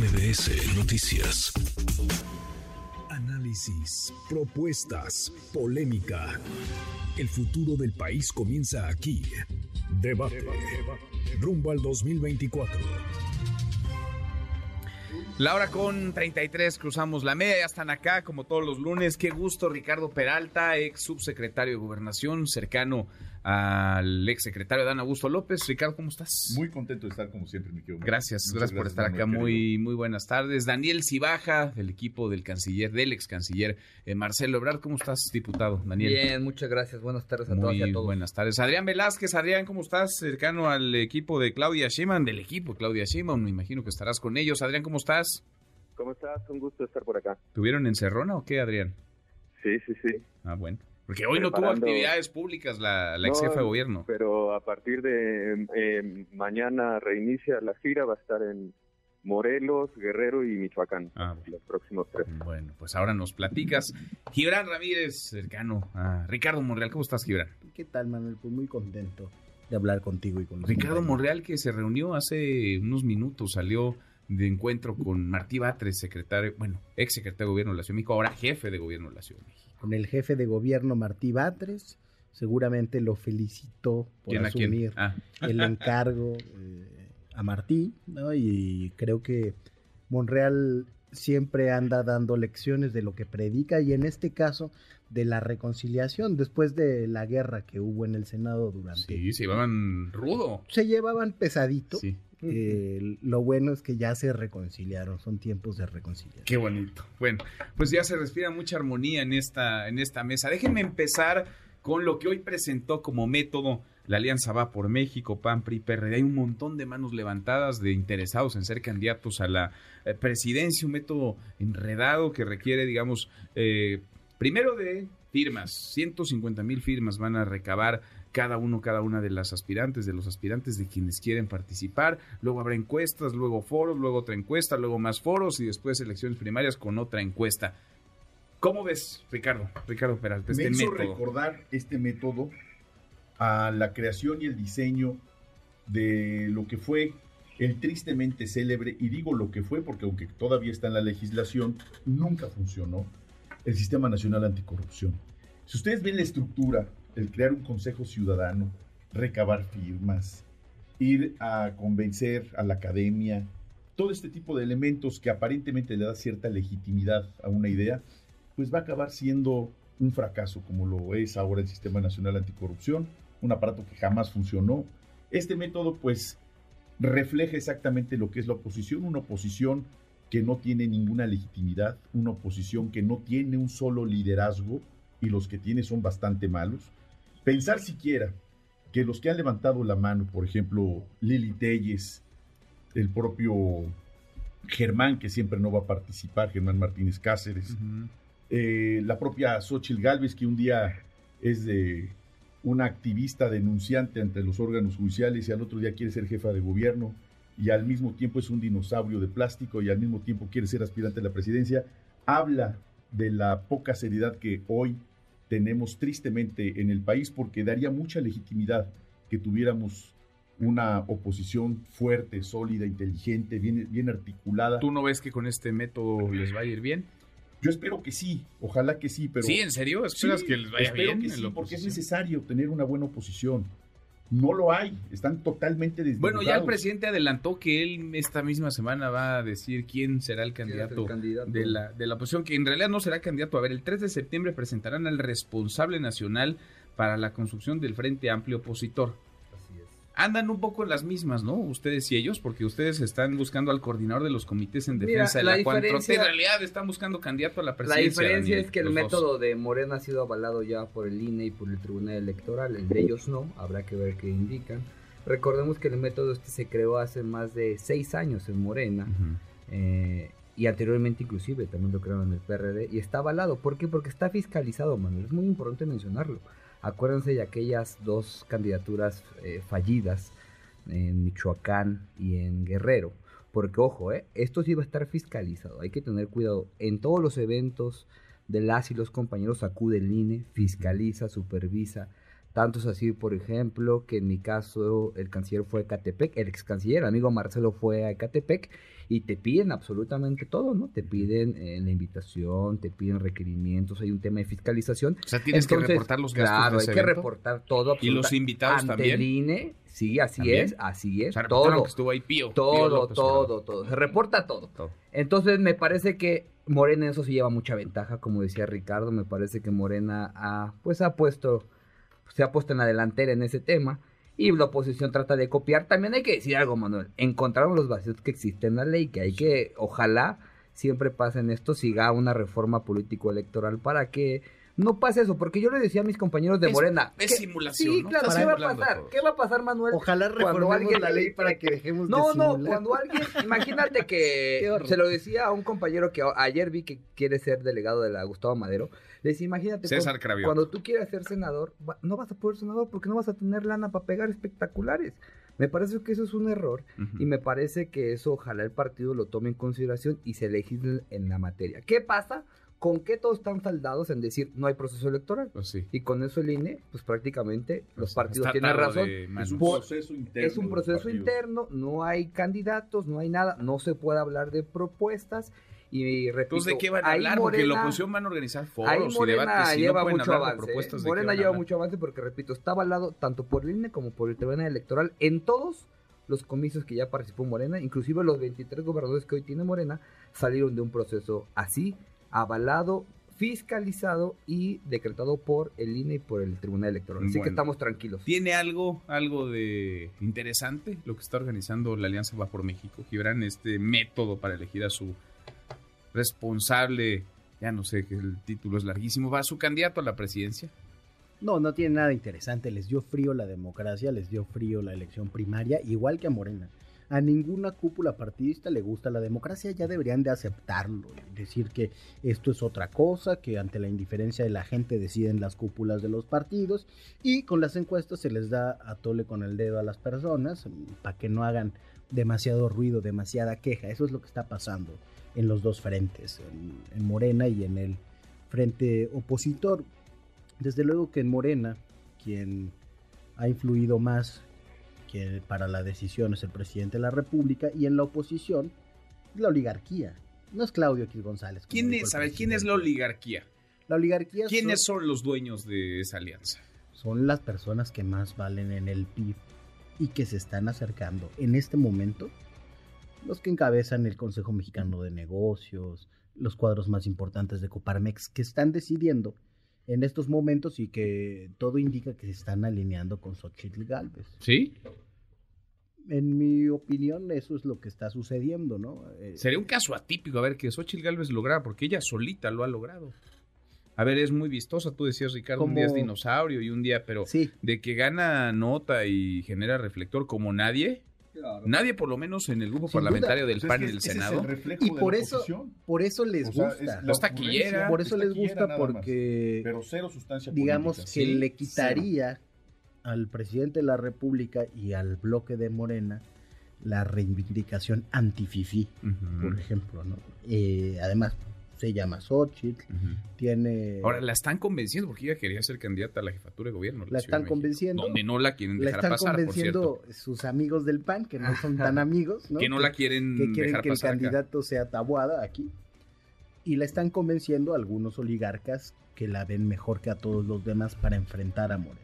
MBS Noticias. Análisis, propuestas, polémica. El futuro del país comienza aquí. Debate. Rumbo al 2024. La hora con 33, cruzamos la media, ya están acá como todos los lunes. Qué gusto, Ricardo Peralta, ex subsecretario de Gobernación, cercano al ex secretario Dan Augusto López. Ricardo, ¿cómo estás? Muy contento de estar como siempre, mi querido. Gracias, gracias, por estar acá. Muy, muy buenas tardes. Daniel Cibaja, del equipo del canciller, del ex canciller eh, Marcelo Ebrard. ¿Cómo estás, diputado? Daniel. Bien, muchas gracias. Buenas tardes a todos y a todos. Buenas tardes. Adrián Velázquez, Adrián, ¿cómo estás? Cercano al equipo de Claudia Sheinbaum, del equipo Claudia Sheinbaum. Me imagino que estarás con ellos. Adrián, ¿cómo estás? ¿Cómo estás? Un gusto estar por acá. ¿Tuvieron encerrona o qué, Adrián? Sí, sí, sí. Ah, bueno. Porque hoy no tuvo actividades públicas la, ex jefa de gobierno. Pero a partir de eh, mañana reinicia la gira, va a estar en Morelos, Guerrero y Michoacán. Ah, los próximos tres. Bueno, pues ahora nos platicas. Gibran Ramírez, cercano a Ricardo Monreal. ¿Cómo estás, Gibran? ¿Qué tal, Manuel? Pues muy contento de hablar contigo y con Ricardo Monreal, que se reunió hace unos minutos, salió de encuentro con Martí Batres, secretario, bueno, ex secretario de gobierno de la Ciudad de México, ahora jefe de gobierno de la Ciudad de México con el jefe de gobierno Martí Batres. Seguramente lo felicitó por asumir ah. el encargo eh, a Martí, ¿no? Y creo que Monreal siempre anda dando lecciones de lo que predica y en este caso de la reconciliación después de la guerra que hubo en el Senado durante... Sí, se llevaban rudo. Se llevaban pesadito. Sí. Eh, lo bueno es que ya se reconciliaron, son tiempos de reconciliación. Qué bonito. Bueno, pues ya se respira mucha armonía en esta, en esta mesa. Déjenme empezar con lo que hoy presentó como método la Alianza Va por México, PAN, PRI, PRD. Hay un montón de manos levantadas de interesados en ser candidatos a la eh, presidencia, un método enredado que requiere, digamos, eh, primero de firmas, 150 mil firmas van a recabar cada uno, cada una de las aspirantes, de los aspirantes, de quienes quieren participar. Luego habrá encuestas, luego foros, luego otra encuesta, luego más foros y después elecciones primarias con otra encuesta. ¿Cómo ves, Ricardo? Ricardo Peralta, este Me hizo recordar este método a la creación y el diseño de lo que fue el tristemente célebre, y digo lo que fue porque aunque todavía está en la legislación, nunca funcionó, el Sistema Nacional Anticorrupción. Si ustedes ven la estructura el crear un consejo ciudadano, recabar firmas, ir a convencer a la academia, todo este tipo de elementos que aparentemente le da cierta legitimidad a una idea, pues va a acabar siendo un fracaso como lo es ahora el Sistema Nacional Anticorrupción, un aparato que jamás funcionó. Este método pues refleja exactamente lo que es la oposición, una oposición que no tiene ninguna legitimidad, una oposición que no tiene un solo liderazgo y los que tiene son bastante malos, Pensar siquiera que los que han levantado la mano, por ejemplo, Lili Telles, el propio Germán, que siempre no va a participar, Germán Martínez Cáceres, eh, la propia Xochil Gálvez, que un día es de una activista denunciante ante los órganos judiciales y al otro día quiere ser jefa de gobierno y al mismo tiempo es un dinosaurio de plástico y al mismo tiempo quiere ser aspirante a la presidencia, habla de la poca seriedad que hoy tenemos tristemente en el país porque daría mucha legitimidad que tuviéramos una oposición fuerte, sólida, inteligente, bien, bien articulada. ¿Tú no ves que con este método les va a ir bien? Yo espero que sí, ojalá que sí, pero... Sí, ¿en serio? ¿Esperas que les vaya bien? Que sí, porque es necesario tener una buena oposición. No lo hay, están totalmente Bueno, ya el presidente adelantó que él esta misma semana va a decir quién será el candidato, De, la, de la oposición, que en realidad no será candidato. A ver, el 3 de septiembre presentarán al responsable nacional para la construcción del Frente Amplio Opositor andan un poco las mismas, ¿no? Ustedes y ellos, porque ustedes están buscando al coordinador de los comités en defensa de la, 4 En realidad están buscando candidato a la presidencia. La diferencia es que el método de Morena ha sido avalado ya por el INE y por el Tribunal Electoral. El de ellos no, habrá que ver qué indican. Recordemos que el método este se creó hace más de seis años en Morena. Eh, y anteriormente inclusive también lo crearon en el PRD y está avalado. ¿Por qué? Porque está fiscalizado, Manuel. Es muy importante mencionarlo. Acuérdense de aquellas dos candidaturas eh, fallidas en Michoacán y en Guerrero. Porque ojo, eh, esto sí va a estar fiscalizado. Hay que tener cuidado. En todos los eventos de las y los compañeros acude el INE, fiscaliza, supervisa Tanto es así, por ejemplo, que en mi caso el canciller fue a Ecatepec, el ex canciller, amigo Marcelo fue a Ecatepec y te piden absolutamente todo, ¿no? Te piden eh, la invitación, te piden requerimientos, hay un tema de fiscalización. O sea, tienes que reportar los gastos. Claro, hay que reportar todo. Y los invitados ante también. El INE, sí, así es, así es. todo. Que estuvo ahí pío, todo, todo, todo. Se reporta todo. todo. Entonces me parece que Morena en eso sí lleva mucha ventaja, como decía Ricardo, me parece que Morena ha, pues ha puesto, se ha puesto en la delantera en ese tema y la oposición trata de copiar. También hay que decir algo, Manuel. Encontraron los vacíos que existen en la ley, que hay que, ojalá siempre pase en esto, siga una reforma político-electoral para que no pase eso, porque yo le decía a mis compañeros de Morena. Es simulación. Sí, claro, ¿qué va a pasar? ¿Qué va a pasar, Manuel? Ojalá reformemos alguien, la ley para que dejemos no, de No, no, cuando alguien, imagínate que se lo decía a un compañero que ayer vi que quiere ser delegado de la Gustavo Madero. Le decía, imagínate, César cuando, cuando tú quieras ser senador, no vas a poder ser senador porque no vas a tener lana para pegar espectaculares. Me parece que eso es un error uh -huh. y me parece que eso ojalá el partido lo tome en consideración y se legisle en la materia. ¿Qué pasa? ¿Con qué todos están saldados en decir no hay proceso electoral? Pues sí. Y con eso el INE, pues prácticamente pues los partidos tienen razón. Es un proceso interno. Es un proceso interno, no hay candidatos, no hay nada, no se puede hablar de propuestas. Y repito, Entonces, ¿de qué van a hablar? Morena, porque la oposición van a organizar foros y debates y lleva no mucho avance. propuestas Morena lleva mucho avance porque, repito, está avalado tanto por el INE como por el Tribunal Electoral en todos los comicios que ya participó Morena, inclusive los 23 gobernadores que hoy tiene Morena, salieron de un proceso así, avalado, fiscalizado y decretado por el INE y por el Tribunal Electoral. Así Bueno. que estamos tranquilos. ¿Tiene algo, algo de interesante lo que está organizando la Alianza Va por México? Gibran, este método para elegir a su responsable, ya no sé, que el título es larguísimo, va a su candidato a la presidencia. No, no tiene nada interesante. Les dio frío la democracia, les dio frío la elección primaria, igual que a Morena. A ninguna cúpula partidista le gusta la democracia, ya deberían de aceptarlo, decir que esto es otra cosa, que ante la indiferencia de la gente deciden las cúpulas de los partidos y con las encuestas se les da a tole con el dedo a las personas para que no hagan demasiado ruido, demasiada queja. Eso es lo que está pasando en los dos frentes, en, en Morena y en el frente opositor. Desde luego que en Morena, quien ha influido más que para la decisión es el presidente de la República y en la oposición la oligarquía. No es Claudio X González. ¿Quién es, a ver, quién es la oligarquía? La oligarquía ¿Quiénes son los dueños de esa alianza? son las personas que más valen en el PIB y que se están acercando en este momento los que encabezan el Consejo Mexicano de Negocios, los cuadros más importantes de Coparmex, que están decidiendo en estos momentos y que todo indica que se están alineando con Xochitl Galvez. ¿Sí? En mi opinión, eso es lo que está sucediendo, ¿no? Eh, Sería un caso atípico, a ver, que Xochitl Galvez lograra, porque ella solita lo ha logrado. A ver, es muy vistosa, tú decías, Ricardo, un día es Como- dinosaurio y un día, pero sí, de que gana nota y genera reflector como nadie, nadie por lo menos en el grupo Sin parlamentario Pues del es PAN es el Senado. y por eso, por eso les O sea, gusta. Los taquillera. ocurrencia, por eso es les gusta porque Pero cero sustancia digamos política. que sí, le quitaría al presidente de la República y al bloque de Morena la reivindicación anti-FIFI, Ujú, por ejemplo, ¿no? Eh, además, se llama Xochitl, tiene... Ahora la están convenciendo porque ella quería ser candidata a la jefatura de gobierno. de La están convenciendo. Donde no la quieren la dejar están pasar, convenciendo sus amigos del PAN, que no son tan amigos, ¿no? Que no la quieren, que quieren dejar que el acá. candidato sea Tabuada aquí. Y la están convenciendo algunos oligarcas que la ven mejor que a todos los demás para enfrentar a Morena.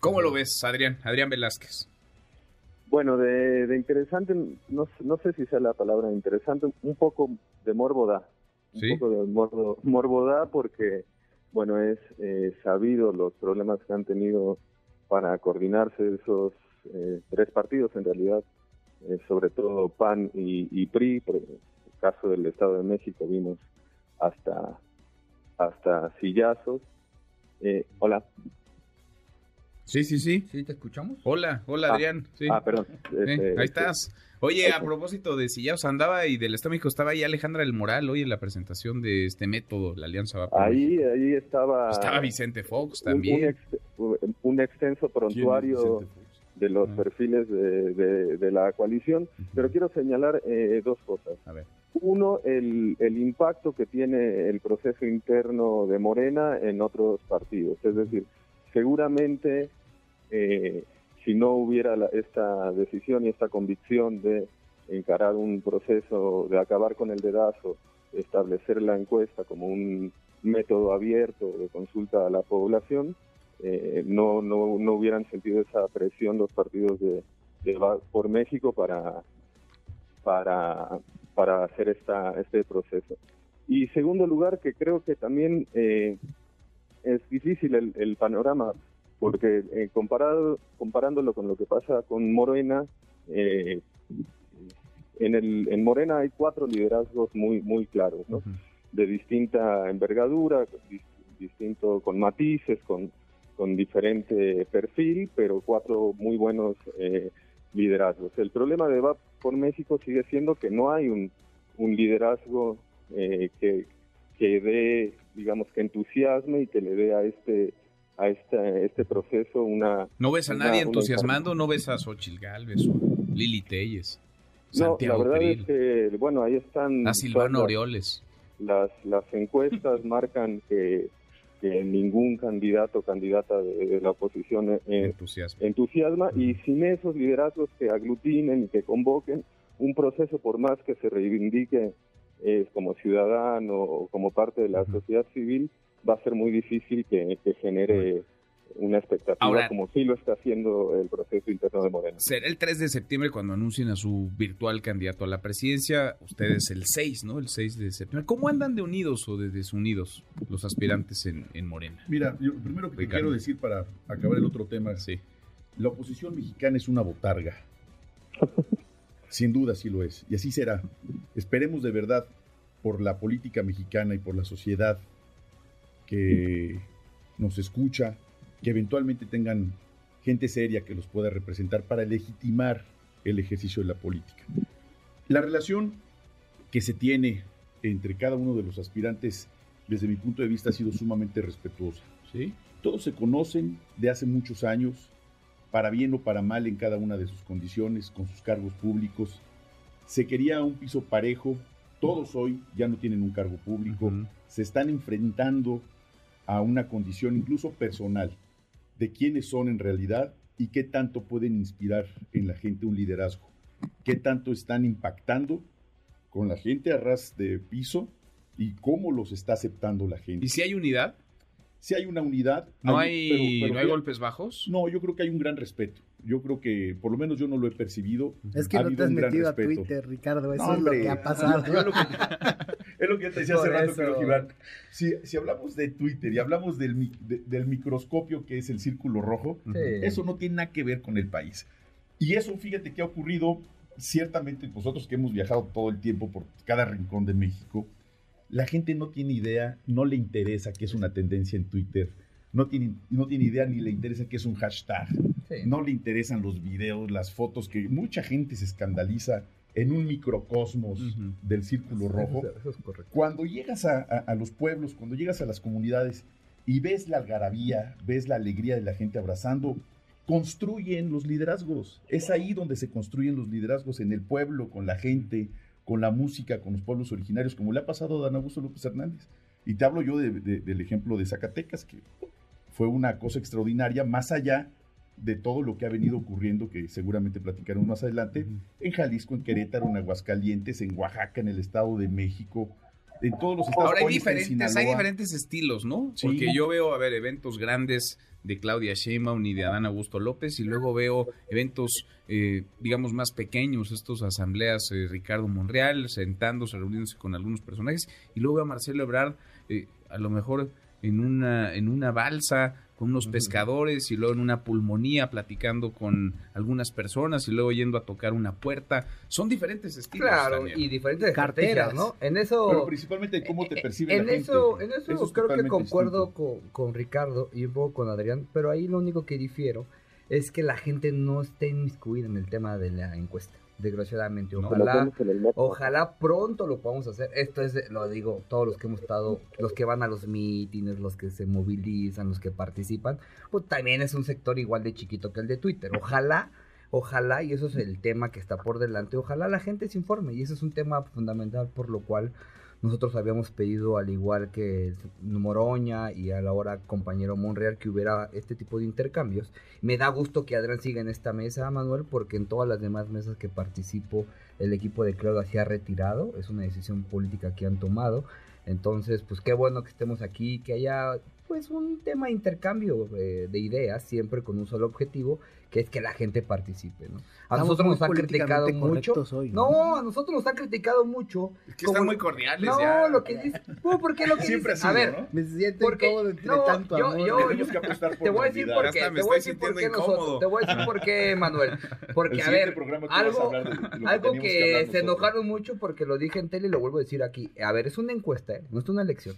¿Cómo lo ves, Adrián? Adrián Velázquez. Bueno, de, de interesante, no, sé- no sé si sea la palabra interesante, un poco de morbo da. Un ¿Sí? poco de morbo, morbo da porque, bueno, es eh, sabido los problemas que han tenido para coordinarse esos eh, tres partidos, en realidad, eh, sobre todo PAN y, y PRI. Por el caso del Estado de México vimos hasta, hasta sillazos. Eh, hola. Sí, sí, sí. ¿Sí te escuchamos? Hola, hola Ah, Adrián. Sí. Ah, perdón. Eh, Este, ahí este, estás. Oye, a propósito de Sillaos andaba y del México estaba ahí Alejandra del Moral hoy en la presentación de este método, la Alianza va por Ahí, México. ahí estaba. Estaba Vicente Fox un- Un, también. ex- un extenso prontuario de los Ah. perfiles de, de- de la coalición, pero quiero señalar eh, dos cosas. A ver. Uno, el, el impacto que tiene el proceso interno de Morena en otros partidos. Es decir, seguramente eh, si no hubiera esta decisión y esta convicción de encarar un proceso de acabar con el dedazo, establecer la encuesta como un método abierto de consulta a la población, eh, no, no, no, hubieran sentido esa presión los partidos de, por México para, para, para hacer esta, este proceso. Y segundo lugar, que creo que también eh, es difícil el, panorama, porque eh, comparado, comparándolo con lo que pasa con Morena, eh, en, el, en Morena hay cuatro liderazgos muy, muy claros, ¿no? de distinta envergadura, distinto con matices, con, con diferente perfil, pero cuatro muy buenos eh, liderazgos. El problema de Va por México sigue siendo que no hay un, un liderazgo eh, que, que dé, digamos, que entusiasme y que le dé a este a este, este proceso una... ¿No ves a nadie entusiasmando? ¿No ves a Xochitl Galvez o Lili Telles? No, la verdad es que, bueno, ahí están... A Silvano Orioles. Las, las encuestas marcan que, ningún candidato o candidata de, la oposición eh, entusiasma y sin esos liderazgos que aglutinen y que convoquen un proceso por más que se reivindique es como ciudadano o como parte de la sociedad civil, va a ser muy difícil que, genere una expectativa como sí lo está haciendo el proceso interno de Morena. Será el 3 de septiembre cuando anuncien a su virtual candidato a la presidencia, ustedes el 6, ¿no? El 6 de septiembre. ¿Cómo andan de unidos o de desunidos los aspirantes en, en Morena? Mira, yo primero que quiero decir para acabar el otro tema, sí. la oposición mexicana es una botarga. Sin duda sí lo es, y así será. Esperemos de verdad por la política mexicana y por la sociedad que nos escucha, que eventualmente tengan gente seria que los pueda representar para legitimar el ejercicio de la política. La relación que se tiene entre cada uno de los aspirantes, desde mi punto de vista, ha sido sumamente respetuosa. ¿sí? Todos se conocen de hace muchos años, para bien o para mal en cada una de sus condiciones, con sus cargos públicos. Se quería un piso parejo, todos hoy ya no tienen un cargo público, se están enfrentando a una condición incluso personal de quiénes son en realidad y qué tanto pueden inspirar en la gente un liderazgo, qué tanto están impactando con la gente a ras de piso y cómo los está aceptando la gente. ¿Y si hay unidad? Si hay una unidad. ¿No hay, ¿no hay golpes bajos? No, yo creo que hay un gran respeto. Yo creo que, por lo menos yo no lo he percibido. Es que no te has metido a Twitter, Ricardo. Eso es lo que ha pasado. es lo que yo te decía hace rato, pero Iván. Si, si, hablamos de Twitter y hablamos del, del microscopio que es el círculo rojo, eso no tiene nada que ver con el país. Y eso, fíjate que ha ocurrido ciertamente nosotros que hemos viajado todo el tiempo por cada rincón de México la gente no tiene idea, no le interesa que es una tendencia en Twitter, no tiene, no tiene idea ni le interesa que es un hashtag, no le interesan los videos, las fotos, que mucha gente se escandaliza en un microcosmos del círculo rojo. Cuando llegas a, los pueblos, cuando llegas a las comunidades y ves la algarabía, ves la alegría de la gente abrazando, construyen los liderazgos. Es ahí donde se construyen los liderazgos, en el pueblo, con la gente, con la música, con los pueblos originarios, como le ha pasado a Dan Augusto López Hernández. Y te hablo yo del ejemplo de Zacatecas, que fue una cosa extraordinaria, más allá de todo lo que ha venido ocurriendo, que seguramente platicaremos más adelante, en Jalisco, en Querétaro, en Aguascalientes, en Oaxaca, en el Estado de México, en todos los estados. Ahora hay diferentes, hay diferentes estilos, ¿no? Porque yo veo, a ver, eventos grandes de Claudia Sheinbaum ni de Adán Augusto López y luego veo eventos, eh, digamos, más pequeños, estos asambleas, eh, Ricardo Monreal sentándose, reuniéndose con algunos personajes y luego veo a Marcelo Ebrard, eh, a lo mejor en una, en una balsa con unos pescadores y luego en una pulmonía platicando con algunas personas y luego yendo a tocar una puerta. Son diferentes estilos. Claro, y diferentes carteras, ¿no? En eso... Pero principalmente cómo te eh, percibe en la eso, gente. En eso, creo que concuerdo con, con, Ricardo y un poco con Adrián, pero ahí lo único que difiero es que la gente no esté inmiscuida en el tema de la encuesta desgraciadamente. Ojalá, ojalá pronto lo podamos hacer. Esto es, lo digo, todos los que hemos estado, los que van a los mítines, los que se movilizan, los que participan, pues también es un sector igual de chiquito que el de Twitter. Ojalá, ojalá, y eso es el tema que está por delante, ojalá la gente se informe, y eso es un tema fundamental por lo cual Nosotros habíamos pedido, al igual que Moroña y a la hora compañero Monreal, que hubiera este tipo de intercambios. Me da gusto que Adrián siga en esta mesa, Manuel, porque en todas las demás mesas que participo, el equipo de Claudia se ha retirado. Es una decisión política que han tomado. Entonces, pues qué bueno que estemos aquí, que haya pues un tema de intercambio eh, de ideas, siempre con un solo objetivo, que es que la gente participe, ¿no? A nosotros nos han criticado mucho. ¿no? a nosotros nos han criticado mucho. Es que están muy cordiales no, ya. lo que dice, porque lo que Siempre dice, a ver, ¿no? Me siento incómodo entre no, tanto yo, amor. Yo, Tenemos que apostar por te voy a decir la por qué, te voy a decir por qué nosotros, te voy a decir por qué, Manuel, porque a ver, vas a algo, de que algo se nosotros. enojaron mucho porque lo dije en tele y lo vuelvo a decir aquí. A ver, es una encuesta, ¿eh? no es una elección.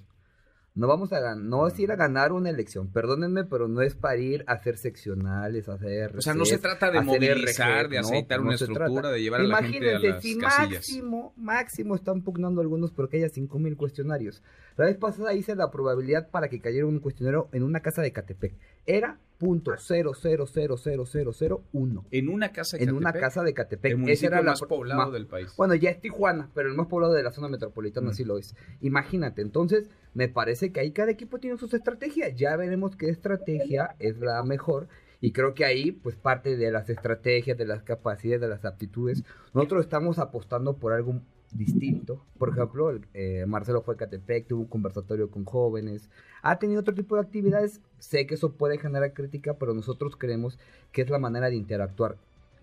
No vamos a ganar, no es ir a ganar una elección, perdónenme, pero no es para ir a hacer seccionales, a hacer... O sea, no se trata de movilizar, RG, de aceitar no una estructura, de llevar a la gente a Imagínense, las si casillas. máximo, máximo están pugnando algunos porque haya 5000 cuestionarios. La vez pasada hice la probabilidad para que cayera un cuestionario en una casa de Catepec. Era punto cero cero cero cero cero cero uno. En una casa de En una casa de Catepec. el municipio era más poblado del país. bueno, ya es Tijuana, pero el más poblado de la zona metropolitana Mm. sí lo es. Imagínate, entonces me parece que ahí cada equipo tiene sus estrategias. Ya veremos qué estrategia es la mejor. Y creo que ahí, pues parte de las estrategias, de las capacidades, de las aptitudes, nosotros estamos apostando por algo distinto. Por ejemplo, eh, Marcelo fue a Catepec, tuvo un conversatorio con jóvenes, ha tenido otro tipo de actividades. Sé que eso puede generar crítica, pero nosotros creemos que es la manera de interactuar.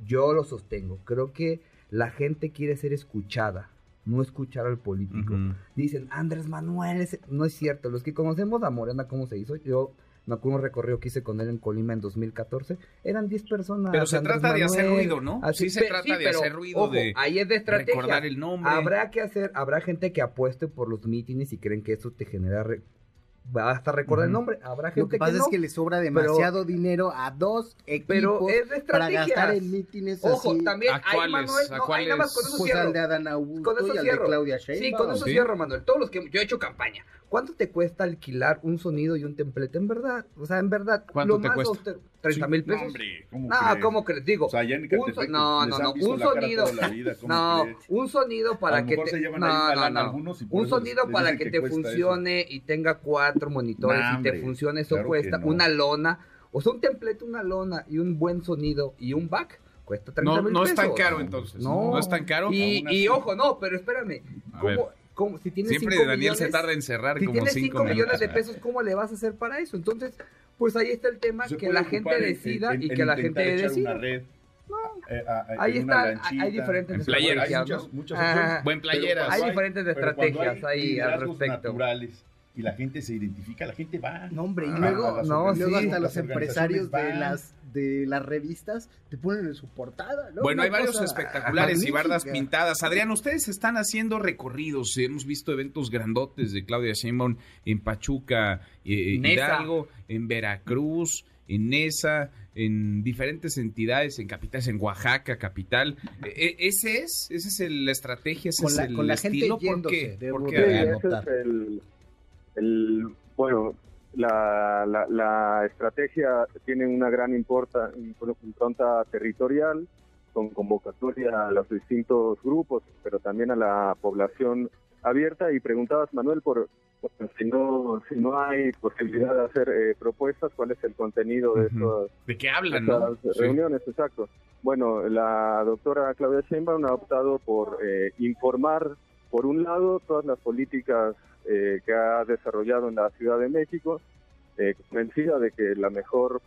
Yo lo sostengo. Creo que la gente quiere ser escuchada, no escuchar al político. Dicen, Andrés Manuel, ese-". no es cierto. Los que conocemos a Morena, cómo se hizo, yo me acuerdo un recorrido que hice con él en Colima en 2014, eran 10 personas. Pero se Andrés trata de hacer Manuel, ruido, ¿no? así- Sí se trata de pero, hacer ruido, ojo, de ahí es de estrategia. recordar el nombre. Habrá que hacer, habrá gente que apueste por los mítines y creen que eso te genera re- va hasta recordar el Ujú. nombre. Habrá Lo gente que pasa no, es que le sobra demasiado dinero a dos equipos pero es de para gastar en mítines Ojo, así. también ¿A cuáles? Manuel, ¿A no, ahí nada más con eso Pues cierro. al de Adán Augusto Con eso y al cierro. de Claudia Sí, Sheinbaum. con eso ¿sí? cierro, Manuel. Todos los que yo he hecho campaña. ¿Cuánto te cuesta alquilar un sonido y un templete? En verdad, o sea, en verdad, ¿Cuánto lo te más cuesta? austero, 30 mil pesos. hombre, ¿cómo No, crees? ¿cómo crees? Digo, O sea, allá en un Catepec so- no, les no, no, un sonido. toda la vida, ¿cómo no, crees? un sonido para que te, no, no, no. algunos y por un sonido les para que, que te funcione y tenga cuatro monitores Nah, y te funcione, eso claro cuesta no. una lona, o sea, un templete, una lona y un buen sonido y un back cuesta 30 No, mil no es tan pesos. caro entonces. No. No, es tan caro. Y, y ojo, no, pero espérame. A ¿Cómo, ver. Cómo- si tienes Siempre cinco Daniel se millones- tarda en cerrar si como tienes 5 5 millones de pesos, ¿cómo le vas a hacer para eso? Entonces, pues ahí está el tema, Se que la gente en- decida en- y en que la gente echar decida. Una red, eh, a- a- Ahí está, hay- lanchita. hay diferentes En playeras. Hay estrategias, muchas, ¿no? muchas Ah, opciones. Buen playeras. Pero Hay diferentes estrategias hay ahí al respecto. naturales y la gente se identifica, la gente va. No, hombre, y luego, no, sí, hasta los empresarios de las de las revistas te ponen en su portada. ¿no? Bueno, Una hay varios espectaculares y bardas pintadas. Adrián, ustedes están haciendo recorridos. Hemos visto eventos grandotes de Claudia Sheinbaum en Pachuca, eh, Nesa. Hidalgo, en Veracruz, en Nesa, en diferentes entidades, en capitales, en Oaxaca, capital. Eh, eh, ¿Ese es? ¿Esa es el- la estrategia? ¿Ese Con es la- el con la gente estilo? ¿Por qué? debo ¿Por de qué, Sí, Adrián? ese es el- bueno, la, la, la estrategia tiene una gran importa, impronta territorial con convocatoria a los distintos grupos, pero también a la población abierta. Y preguntabas, Manuel, por por si no si no hay posibilidad de hacer eh, propuestas, cuál es el contenido de Ujú. estos ¿De qué hablan, no? estas Sí. reuniones, exacto. Bueno, la doctora Claudia Sheinbaum ha optado por eh, informar, por un lado, todas las políticas eh, que ha desarrollado en la Ciudad de México, eh, convencida de que la mejor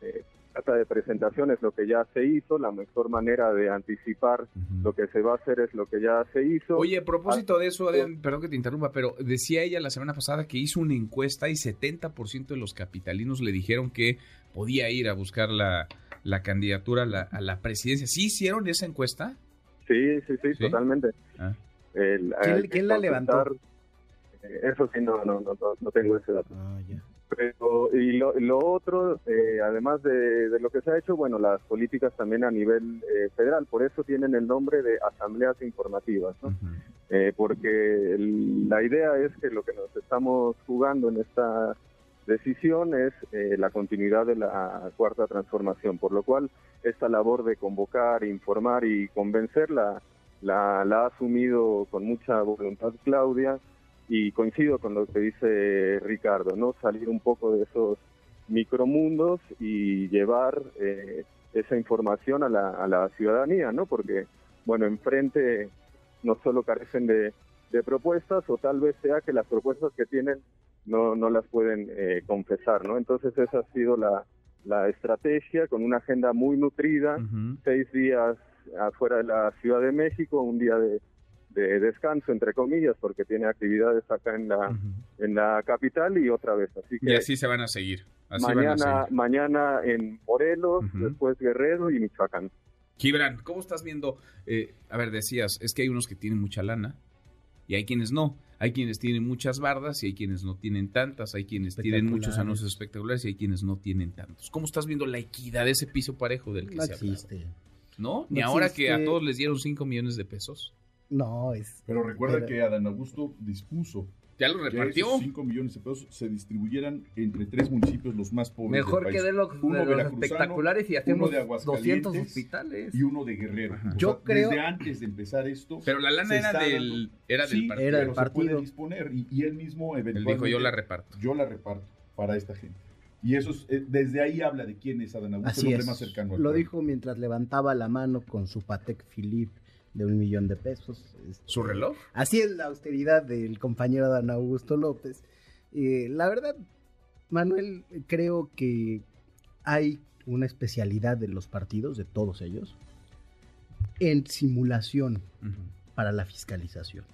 eh, de presentación es lo que ya se hizo, la mejor manera de anticipar lo que se va a hacer es lo que ya se hizo. Oye, a propósito de eso, Adrián, perdón que te interrumpa, pero decía ella la semana pasada que hizo una encuesta y 70% de los capitalinos le dijeron que podía ir a buscar la, la candidatura a la, a la presidencia. ¿Sí hicieron esa encuesta? Sí, sí, sí, ¿Sí? totalmente. Ah. El- ¿Quién- hay que quién la levantó? Eso sí, no, no, no, no, tengo ese dato. Ah, ya. Pero, y lo, lo otro, eh, además de, de lo que se ha hecho, bueno, las políticas también a nivel eh, federal, por eso tienen el nombre de asambleas informativas, ¿no? Eh, porque el- la idea es que lo que nos estamos jugando en esta decisión es eh, la continuidad de la cuarta transformación, por lo cual esta labor de convocar, informar y convencer la, la, la ha asumido con mucha voluntad Claudia y coincido con lo que dice Ricardo, ¿no? Salir un poco de esos micromundos y llevar eh, esa información a la, a la ciudadanía, ¿no? Porque, bueno, enfrente no solo carecen de, de propuestas o tal vez sea que las propuestas que tienen no, no las pueden eh, confesar, ¿no? Entonces esa ha sido la, la estrategia con una agenda muy nutrida, seis días afuera de la Ciudad de México, un día de, de descanso entre comillas porque tiene actividades acá en la en la capital y otra vez así que y así se van a seguir mañana mañana en Morelos después Guerrero y Michoacán. Gibran cómo estás viendo eh, a ver decías es que hay unos que tienen mucha lana y hay quienes no. Hay quienes tienen muchas bardas y hay quienes no tienen tantas. Hay quienes tienen muchos anuncios espectaculares y hay quienes no tienen tantos. Cómo estás viendo la equidad de ese piso parejo del que no se existe. ¿No? Ni ahora que a todos les dieron 5 millones de pesos. No, es. Pero recuerda que Adán Augusto dispuso. Ya lo repartió. Que esos 5 millones de pesos se distribuyeran entre tres municipios los más pobres. Mejor del que país. de los, uno de los veracruzano, espectaculares y hacemos uno de 200 Aguascalientes hospitales. Y uno de Guerrero. O Yo sea, creo- Desde antes de empezar esto. Pero la lana era del, era del Sí, partido. era del pero se puede partido. disponer y, y él mismo Él eventualmente. dijo yo la reparto. Yo la reparto para esta gente. Y eso es, eh, desde ahí habla de quién es Adán Augusto, Así el es. hombre más cercano al Lo pueblo. dijo mientras levantaba la mano con su Patek Philippe de un millón de pesos. Este, ¿Su reloj? Así es la austeridad del compañero Dan Augusto López. Eh, la verdad, Manuel, creo que hay una especialidad de los partidos, de todos ellos, en simulación para la fiscalización.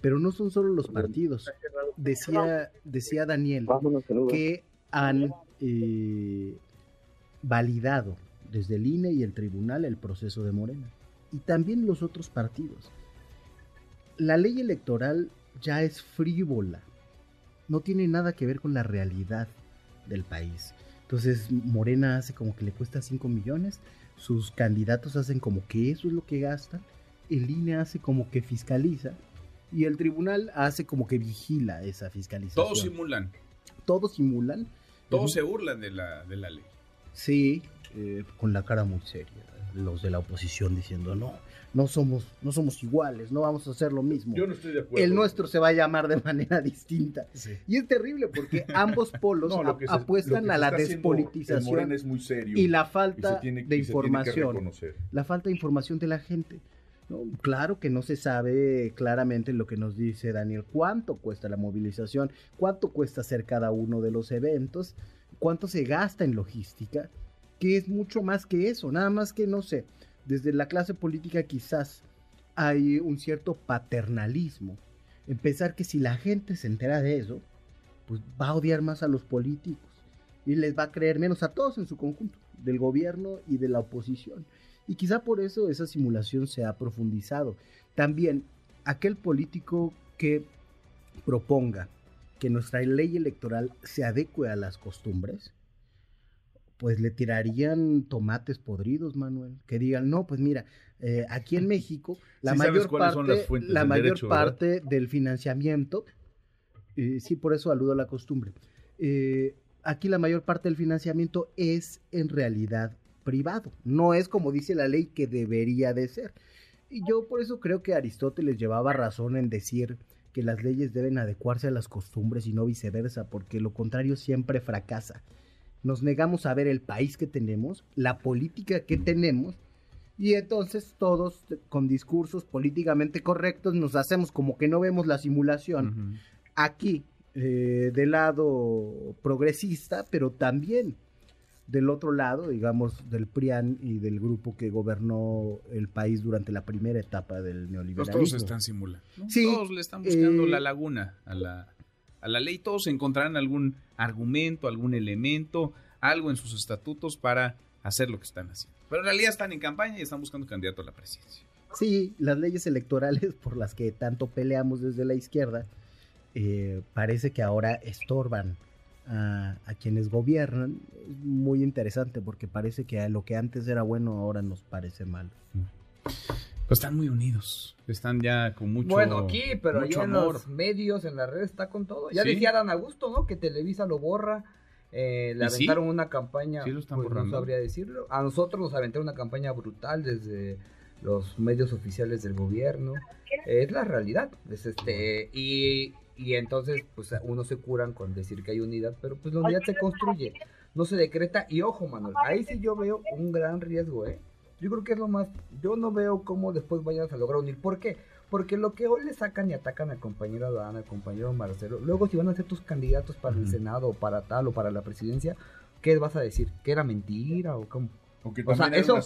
Pero no son solo los partidos. Decía, decía Daniel que han eh, validado desde el INE y el tribunal el proceso de Morena. Y también los otros partidos. La ley electoral ya es frívola. No tiene nada que ver con la realidad del país. Entonces Morena hace como que le cuesta 5 millones, sus candidatos hacen como que eso es lo que gastan, el INE hace como que fiscaliza y el tribunal hace como que vigila esa fiscalización. Todos simulan. Todos simulan. Todos se burlan de la, de la ley. Sí, eh, con la cara muy seria. Los de la oposición diciendo, no, no somos, no somos iguales, no vamos a hacer lo mismo. Yo no estoy de acuerdo. El nuestro se va a llamar de manera distinta. Sí. Y es terrible porque ambos polos No, se- apuestan a la despolitización es muy serio. y la falta de y tiene información. La falta de información de la gente. ¿no? Claro que no se sabe claramente lo que nos dice Daniel, cuánto cuesta la movilización, cuánto cuesta hacer cada uno de los eventos, cuánto se gasta en logística, que es mucho más que eso, nada más que, no sé, desde la clase política quizás hay un cierto paternalismo, en pensar que si la gente se entera de eso, pues va a odiar más a los políticos y les va a creer menos a todos en su conjunto, del gobierno y de la oposición. Y quizá por eso esa simulación se ha profundizado. También aquel político que proponga que nuestra ley electoral se adecue a las costumbres, pues le tirarían tomates podridos, Manuel. Que digan, no, pues mira, eh, aquí en México la Sí mayor parte, la del mayor derecho, ¿verdad? parte del financiamiento, eh, sí, por eso aludo a la costumbre. Eh, aquí la mayor parte del financiamiento es en realidad privado. No es como dice la ley que debería de ser. Y yo por eso creo que Aristóteles llevaba razón en decir que las leyes deben adecuarse a las costumbres y no viceversa, porque lo contrario siempre fracasa. Nos negamos a ver el país que tenemos, la política que tenemos, y entonces todos con discursos políticamente correctos nos hacemos como que no vemos la simulación aquí eh, del lado progresista, pero también del otro lado, digamos, del PRIAN y del grupo que gobernó el país durante la primera etapa del Pues neoliberalismo. todos están simulando. ¿no? Sí, todos le están buscando eh, la laguna a la, a la ley. Todos encontrarán algún argumento, algún elemento, algo en sus estatutos para hacer lo que están haciendo. Pero en realidad están en campaña y están buscando candidato a la presidencia. Sí, las leyes electorales por las que tanto peleamos desde la izquierda eh, parece que ahora estorban a, a quienes gobiernan. Es muy interesante porque parece que lo que antes era bueno ahora nos parece malo. Pues están muy unidos. Están ya con mucho bueno, aquí, pero allá en los medios, en las redes, está con todo. Ya Sí. decía Dan Augusto, ¿no? Que Televisa lo borra. Eh, le aventaron una campaña, Sí lo están pues, no borrando. sabría decirlo. A nosotros nos aventaron una campaña brutal desde los medios oficiales del gobierno. Es la realidad. Es este, y, y entonces, pues uno se curan con decir que hay unidad, pero pues la unidad se construye, no se decreta. Y ojo, Manuel, ahí sí yo veo un gran riesgo, ¿eh? Yo creo que es lo más. Yo no veo cómo después vayan a lograr unir. ¿Por qué? Porque lo que hoy le sacan y atacan al compañero Adán, al compañero Marcelo, luego si van a ser tus candidatos para el Senado o para tal o para la presidencia, ¿qué vas a decir? ¿Que era mentira o cómo? o sea, eso,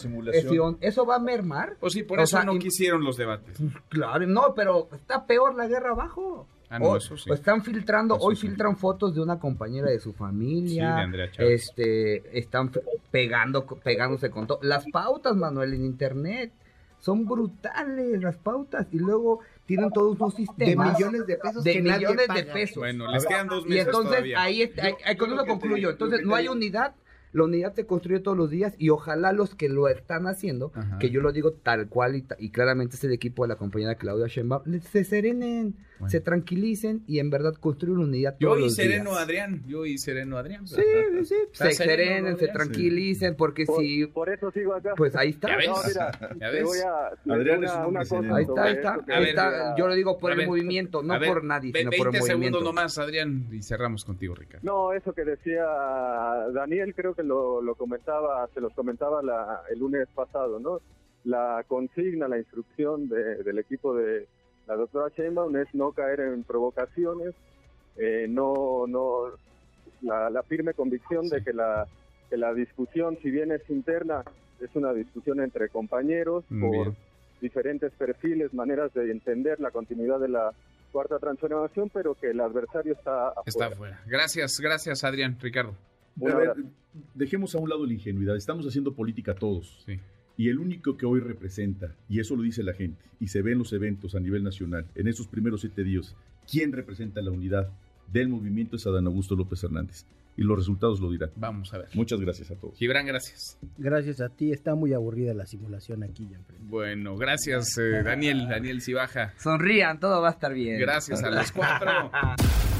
eso va a mermar. O sí, por eso no quisieron los debates. Claro, no, pero está peor la guerra abajo. Ah, no, eso sí. están filtrando, hoy filtran fotos de una compañera de su familia. Sí, de Andrea Chávez. Este, están pegando, pegándose con todo. Las pautas, Manuel, en internet. Son brutales las pautas. Y luego tienen todos unos sistemas. De millones de pesos. De millones de pesos. Bueno, les quedan dos meses Y entonces, todavía. ahí, ahí, con eso concluyo. Entonces, no hay unidad la unidad se construye todos los días y ojalá los que lo están haciendo, que yo lo digo tal cual y, claramente es el equipo de la compañera Claudia Sheinbaum, se serenen, se tranquilicen y en verdad construyen una unidad todos Yo y sereno Adrián, yo y sereno Adrián. Sí, sí, se serenen, se tranquilicen porque si... Por eso sigo acá. Pues ahí está. ¿Ya ves? Voy a, Adrián una, una cosa Ahí está, ahí está. Ahí está. Yo lo digo por el movimiento, no por nadie, sino por el movimiento. 20 segundos nomás, Adrián, y cerramos contigo, Ricardo. No, eso que decía Daniel, creo que lo, lo comentaba, se los comentaba la, el lunes pasado, ¿no? La consigna, la instrucción de, del equipo de la doctora Sheinbaum es no caer en provocaciones, eh, no, no, la, firme convicción de que la, que la discusión, si bien es interna, es una discusión entre compañeros por diferentes perfiles, maneras de entender la continuidad de la cuarta transformación, pero que el adversario está afuera. Está afuera. Gracias, gracias Adrián, Ricardo. A ver, dejemos a un lado la ingenuidad. Estamos haciendo política todos. Y el único que hoy representa, y eso lo dice la gente, y se ve en los eventos a nivel nacional, en esos primeros siete días, quién representa la unidad del movimiento es Adán Augusto López Hernández. Y los resultados lo dirán. Vamos a ver. Muchas gracias a todos. Gibran, gracias. Gracias a ti. Está muy aburrida la simulación aquí ya. Bueno, gracias eh, Daniel, Daniel Cibaja. Sonrían, todo va a estar bien. Gracias a los cuatro.